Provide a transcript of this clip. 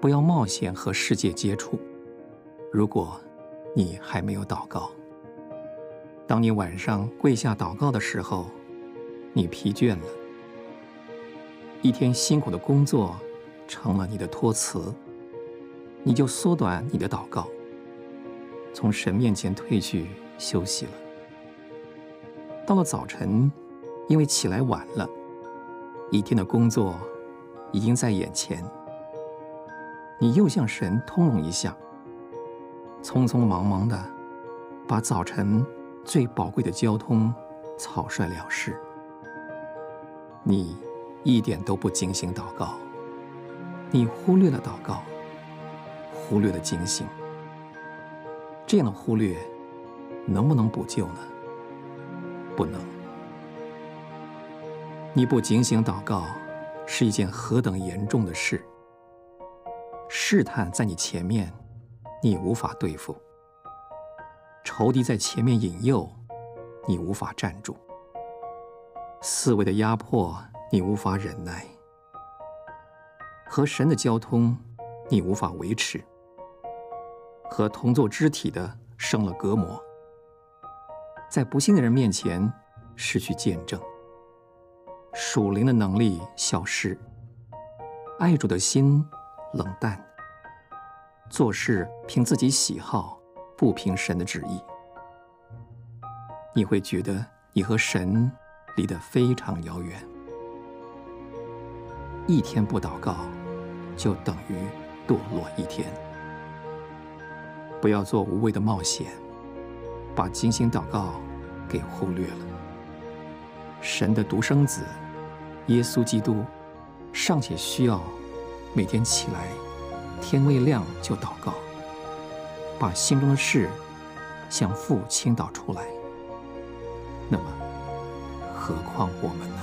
不要冒险和世界接触。如果你还没有祷告，当你晚上跪下祷告的时候，你疲倦了，一天辛苦的工作成了你的托辞，你就缩短你的祷告，从神面前退去休息了。到了早晨，因为起来晚了，一天的工作已经在眼前，你又向神通融一下，匆匆忙忙的把早晨最宝贵的交通草率了事。你一点都不警醒祷告，你忽略了祷告，忽略了警醒。这样的忽略能不能补救呢？不能。你不警醒祷告是一件何等严重的事！试探在你前面，你无法对付；仇敌在前面引诱，你无法站住；思维的压迫，你无法忍耐；和神的交通，你无法维持；和同作肢体的生了隔膜。在不信的人面前失去见证，属灵的能力消失，爱主的心冷淡，做事凭自己喜好，不凭神的旨意，你会觉得你和神离得非常遥远。一天不祷告，就等于堕落一天。不要做无谓的冒险。把精心祷告给忽略了。神的独生子耶稣基督尚且需要每天起来，天未亮就祷告，把心中的事向父倾倒出来。那么，何况我们呢？